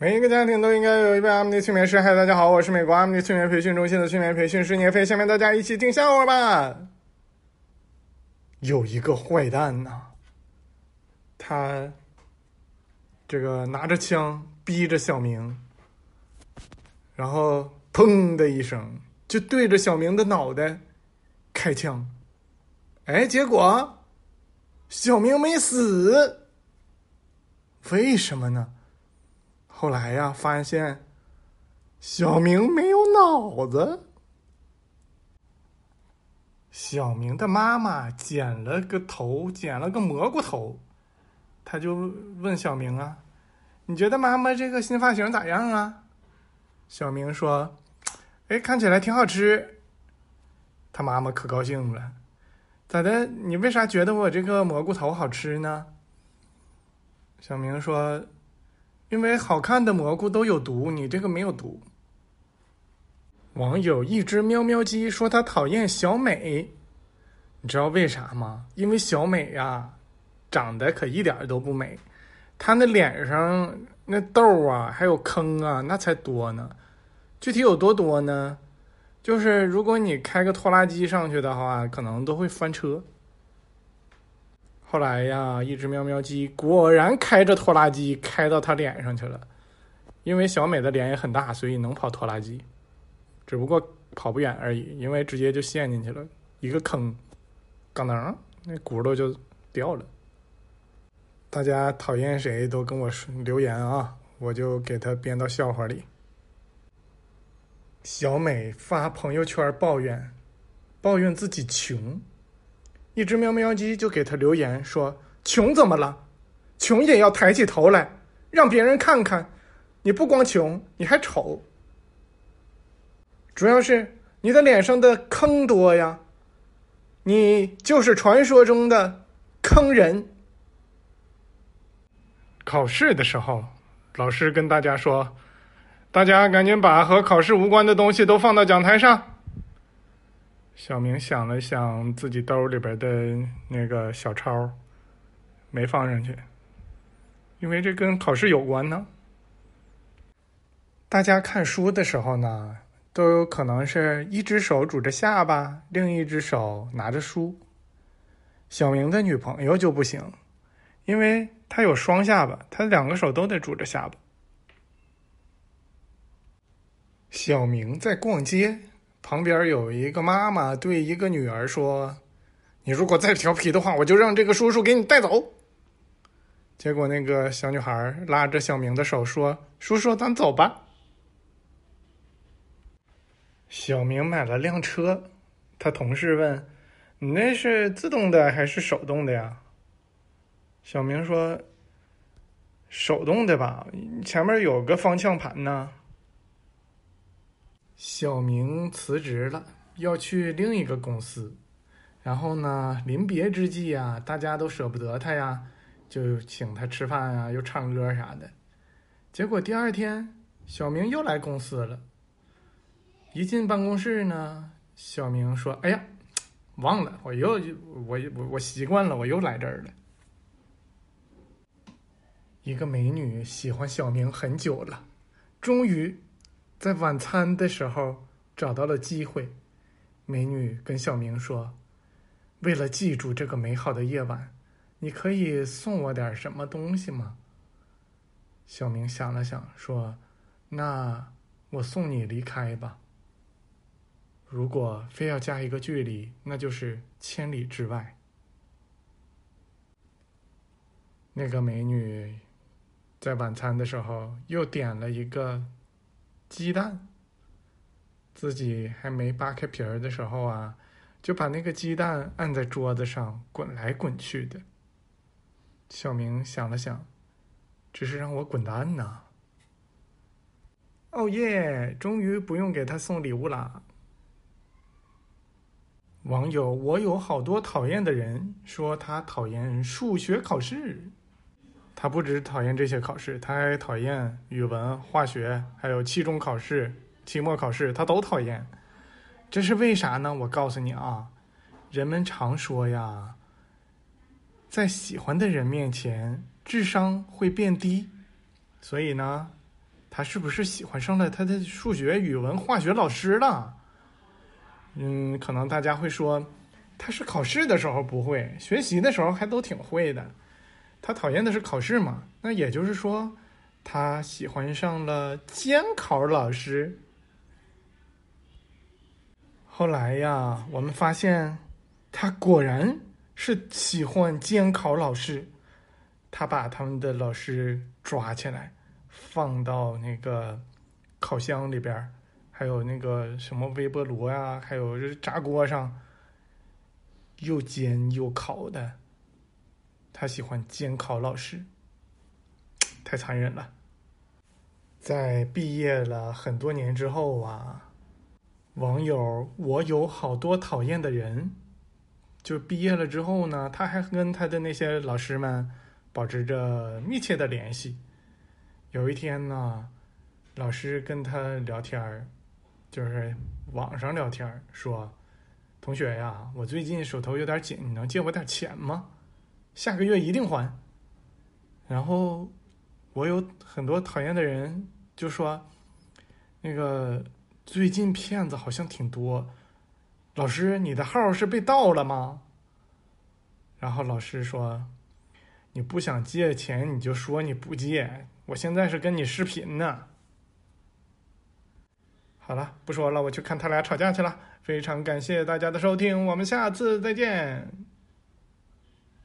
每一个家庭都应该有一位阿姆尼催眠师。嗨，大家好，我是美国阿姆尼催眠培训中心的催眠培训师聂飞。下面大家一起听笑话吧。有一个坏蛋呐，他这个拿着枪逼着小明，然后砰的一声就对着小明的脑袋开枪。哎，结果小明没死，为什么呢？后来呀，发现小明没有脑子。小明的妈妈剪了个头，剪了个蘑菇头，他就问小明啊：“你觉得妈妈这个新发型咋样啊？”小明说：“哎，看起来挺好吃。”他妈妈可高兴了。咋的？你为啥觉得我这个蘑菇头好吃呢？小明说：“因为好看的蘑菇都有毒，你这个没有毒。”网友一只喵喵鸡说他讨厌小美，你知道为啥吗？因为小美呀，长得可一点都不美，她那脸上那痘啊，还有坑啊，那才多呢。具体有多多呢？就是如果你开个拖拉机上去的话，可能都会翻车。后来呀，一只喵喵鸡果然开着拖拉机开到他脸上去了。因为小美的脸也很大，所以能跑拖拉机，只不过跑不远而已，因为直接就陷进去了，一个坑，咣当，那骨头就掉了。大家讨厌谁都跟我说留言啊，我就给他编到笑话里。小美发朋友圈抱怨，抱怨自己穷。一只喵喵鸡就给他留言说：“穷怎么了？穷也要抬起头来，让别人看看，你不光穷，你还丑。主要是你的脸上的坑多呀，你就是传说中的坑人。”考试的时候，老师跟大家说。大家赶紧把和考试无关的东西都放到讲台上。小明想了想自己兜里边的那个小抄，没放上去，因为这跟考试有关呢。大家看书的时候呢，都有可能是一只手拄着下巴，另一只手拿着书。小明的女朋友就不行，因为她有双下巴，她两个手都得拄着下巴。小明在逛街，旁边有一个妈妈对一个女儿说：“你如果再调皮的话，我就让这个叔叔给你带走。”结果那个小女孩拉着小明的手说：“叔叔，咱走吧。”小明买了辆车，他同事问：“你那是自动的还是手动的呀？”小明说：“手动的吧，前面有个方向盘呢。”小明辞职了，要去另一个公司。然后呢，临别之际呀，大家都舍不得他呀，就请他吃饭啊，又唱歌啥的。结果第二天，小明又来公司了。一进办公室呢，小明说：“哎呀，忘了，我又我我我习惯了，我又来这儿了。”一个美女喜欢小明很久了，终于。在晚餐的时候找到了机会，美女跟小明说：“为了记住这个美好的夜晚，你可以送我点什么东西吗？”小明想了想说：“那我送你离开吧。如果非要加一个距离，那就是千里之外。”那个美女在晚餐的时候又点了一个。鸡蛋，自己还没扒开皮儿的时候啊，就把那个鸡蛋按在桌子上滚来滚去的。小明想了想，这是让我滚蛋呢。哦耶！终于不用给他送礼物啦。网友我有好多讨厌的人说他讨厌数学考试。他不只讨厌这些考试，他还讨厌语文、化学，还有期中考试、期末考试，他都讨厌。这是为啥呢？我告诉你啊，人们常说呀，在喜欢的人面前，智商会变低，所以呢，他是不是喜欢上了他的数学、语文、化学老师了？嗯，可能大家会说，他是考试的时候不会，学习的时候还都挺会的。他讨厌的是考试嘛？那也就是说，他喜欢上了监考老师。后来呀，我们发现，他果然是喜欢监考老师。他把他们的老师抓起来，放到那个烤箱里边还有那个什么微波炉啊，还有这炸锅上，又煎又烤的。他喜欢监考老师，太残忍了。在毕业了很多年之后啊，网友我有好多讨厌的人，就毕业了之后呢，他还跟他的那些老师们保持着密切的联系。有一天呢，老师跟他聊天儿就是网上聊天儿说：“同学呀，我最近手头有点紧，你能借我点钱吗？”下个月一定还。然后我有很多讨厌的人就说：“那个最近骗子好像挺多，老师你的号是被盗了吗？”然后老师说：“你不想借钱你就说你不借，我现在是跟你视频呢。”好了，不说了，我去看他俩吵架去了。非常感谢大家的收听，我们下次再见。